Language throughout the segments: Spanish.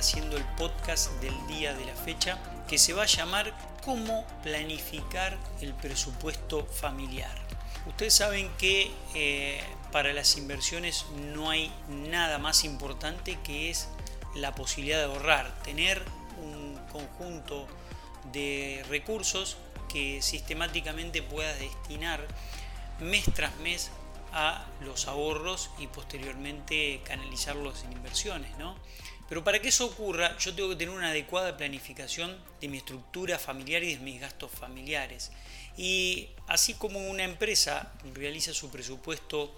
Haciendo el podcast del día de la fecha que se va a llamar Cómo planificar el presupuesto familiar. Ustedes saben que eh, para las inversiones no hay nada más importante que es la posibilidad de ahorrar, tener un conjunto de recursos que sistemáticamente puedas destinar mes tras mes a los ahorros y posteriormente canalizarlos en inversiones, ¿no? Pero para que eso ocurra, yo tengo que tener una adecuada planificación de mi estructura familiar y de mis gastos familiares. Y así como una empresa realiza su presupuesto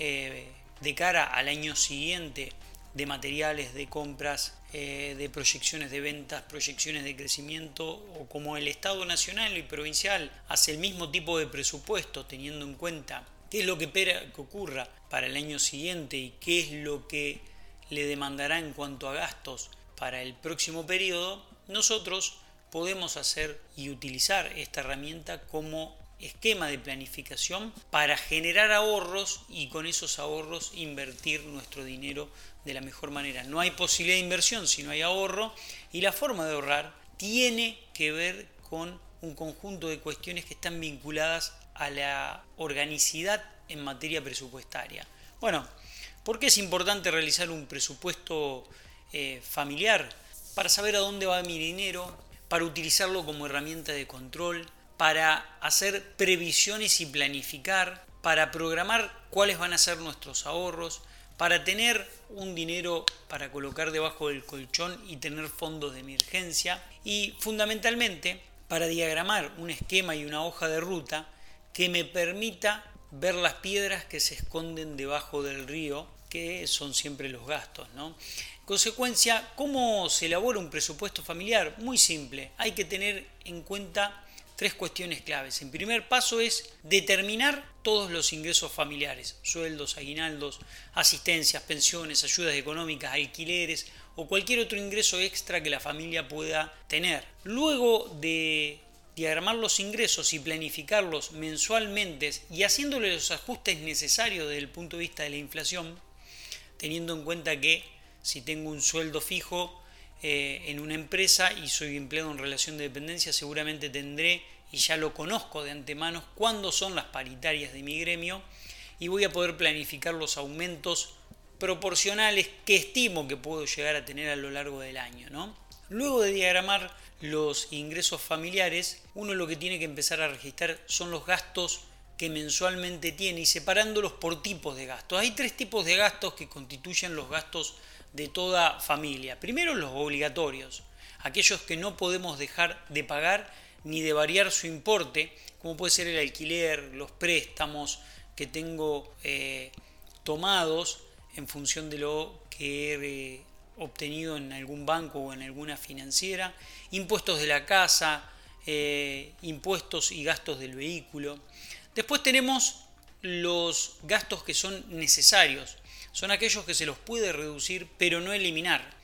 eh, de cara al año siguiente de materiales, de compras, eh, de proyecciones de ventas, proyecciones de crecimiento, o como el Estado Nacional y Provincial hace el mismo tipo de presupuesto teniendo en cuenta qué es lo que espera que ocurra para el año siguiente y qué es lo que le demandará en cuanto a gastos para el próximo periodo, nosotros podemos hacer y utilizar esta herramienta como esquema de planificación para generar ahorros y con esos ahorros invertir nuestro dinero de la mejor manera. No hay posibilidad de inversión si no hay ahorro y la forma de ahorrar tiene que ver con un conjunto de cuestiones que están vinculadas a la organicidad en materia presupuestaria. Bueno, ¿por qué es importante realizar un presupuesto eh, familiar? Para saber a dónde va mi dinero, para utilizarlo como herramienta de control, para hacer previsiones y planificar, para programar cuáles van a ser nuestros ahorros, para tener un dinero para colocar debajo del colchón y tener fondos de emergencia y fundamentalmente para diagramar un esquema y una hoja de ruta que me permita ver las piedras que se esconden debajo del río, son siempre los gastos. ¿no? consecuencia, ¿cómo se elabora un presupuesto familiar? Muy simple, hay que tener en cuenta tres cuestiones claves. En primer paso es determinar todos los ingresos familiares, sueldos, aguinaldos, asistencias, pensiones, ayudas económicas, alquileres o cualquier otro ingreso extra que la familia pueda tener. Luego de diagramar los ingresos y planificarlos mensualmente y haciéndole los ajustes necesarios desde el punto de vista de la inflación, teniendo en cuenta que si tengo un sueldo fijo eh, en una empresa y soy empleado en relación de dependencia, seguramente tendré, y ya lo conozco de antemano, cuándo son las paritarias de mi gremio y voy a poder planificar los aumentos proporcionales que estimo que puedo llegar a tener a lo largo del año. ¿no? Luego de diagramar los ingresos familiares, uno lo que tiene que empezar a registrar son los gastos que mensualmente tiene y separándolos por tipos de gastos. Hay tres tipos de gastos que constituyen los gastos de toda familia. Primero los obligatorios, aquellos que no podemos dejar de pagar ni de variar su importe, como puede ser el alquiler, los préstamos que tengo eh, tomados en función de lo que he eh, obtenido en algún banco o en alguna financiera, impuestos de la casa, eh, impuestos y gastos del vehículo. Después tenemos los gastos que son necesarios, son aquellos que se los puede reducir pero no eliminar.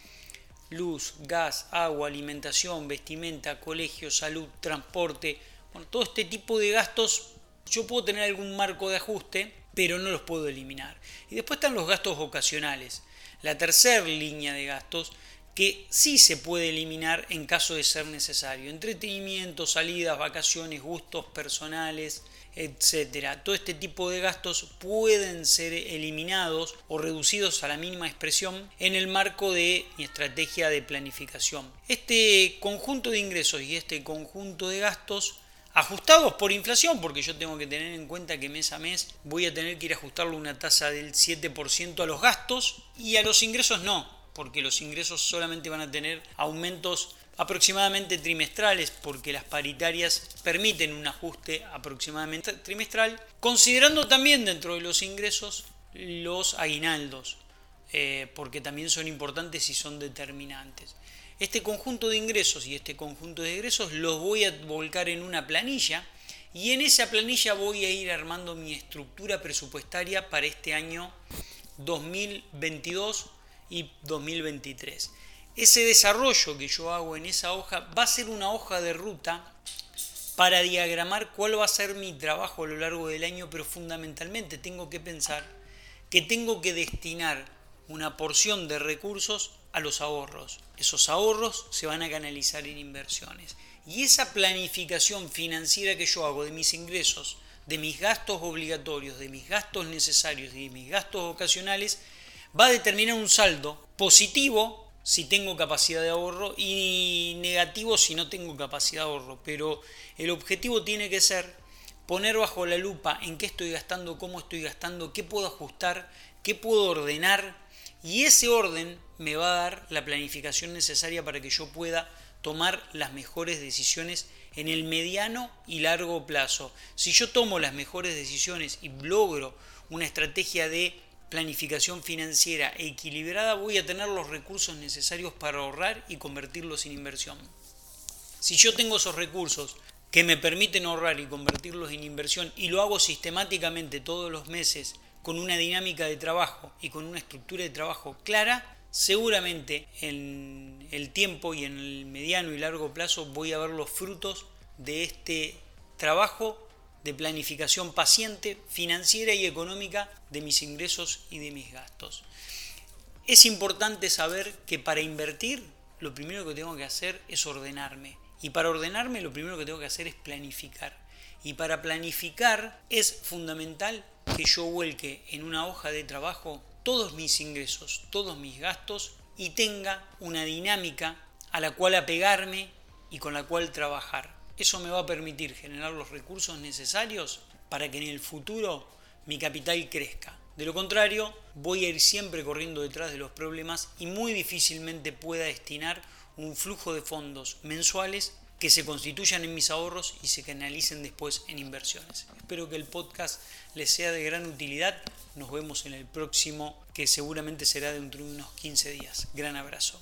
Luz, gas, agua, alimentación, vestimenta, colegio, salud, transporte, bueno, todo este tipo de gastos yo puedo tener algún marco de ajuste, pero no los puedo eliminar. Y después están los gastos ocasionales, la tercera línea de gastos que sí se puede eliminar en caso de ser necesario. Entretenimiento, salidas, vacaciones, gustos personales, etcétera. Todo este tipo de gastos pueden ser eliminados o reducidos a la mínima expresión en el marco de mi estrategia de planificación. Este conjunto de ingresos y este conjunto de gastos ajustados por inflación, porque yo tengo que tener en cuenta que mes a mes voy a tener que ir a ajustarlo una tasa del 7% a los gastos y a los ingresos no, porque los ingresos solamente van a tener aumentos aproximadamente trimestrales, porque las paritarias permiten un ajuste aproximadamente trimestral, considerando también dentro de los ingresos los aguinaldos, eh, porque también son importantes y son determinantes. Este conjunto de ingresos y este conjunto de egresos los voy a volcar en una planilla Y en esa planilla voy a ir armando mi estructura presupuestaria para este año 2022 y 2023. Ese desarrollo que yo hago en esa hoja va a ser una hoja de ruta para diagramar cuál va a ser mi trabajo a lo largo del año, pero fundamentalmente tengo que pensar que tengo que destinar una porción de recursos a los ahorros. Esos ahorros se van a canalizar en inversiones. Y esa planificación financiera que yo hago de mis ingresos, de mis gastos obligatorios, de mis gastos necesarios y de mis gastos ocasionales, va a determinar un saldo positivo si tengo capacidad de ahorro y negativo si no tengo capacidad de ahorro. Pero el objetivo tiene que ser poner bajo la lupa en qué estoy gastando, cómo estoy gastando, qué puedo ajustar, qué puedo ordenar y ese orden me va a dar la planificación necesaria para que yo pueda tomar las mejores decisiones en el mediano y largo plazo. Si yo tomo las mejores decisiones y logro una estrategia de planificación financiera equilibrada, voy a tener los recursos necesarios para ahorrar y convertirlos en inversión. Si yo tengo esos recursos que me permiten ahorrar y convertirlos en inversión y lo hago sistemáticamente todos los meses con una dinámica de trabajo y con una estructura de trabajo clara, seguramente en el tiempo y en el mediano y largo plazo voy a ver los frutos de este trabajo de planificación paciente, financiera y económica de mis ingresos y de mis gastos. Es importante saber que para invertir lo primero que tengo que hacer es ordenarme. Y para ordenarme lo primero que tengo que hacer es planificar. Y para planificar es fundamental que yo vuelque en una hoja de trabajo todos mis ingresos, todos mis gastos y tenga una dinámica a la cual apegarme y con la cual trabajar. Eso me va a permitir generar los recursos necesarios para que en el futuro mi capital crezca. De lo contrario, voy a ir siempre corriendo detrás de los problemas y muy difícilmente pueda destinar un flujo de fondos mensuales que se constituyan en mis ahorros y se canalicen después en inversiones. Espero que el podcast les sea de gran utilidad. Nos vemos en el próximo, que seguramente será dentro de unos 15 días. Gran abrazo.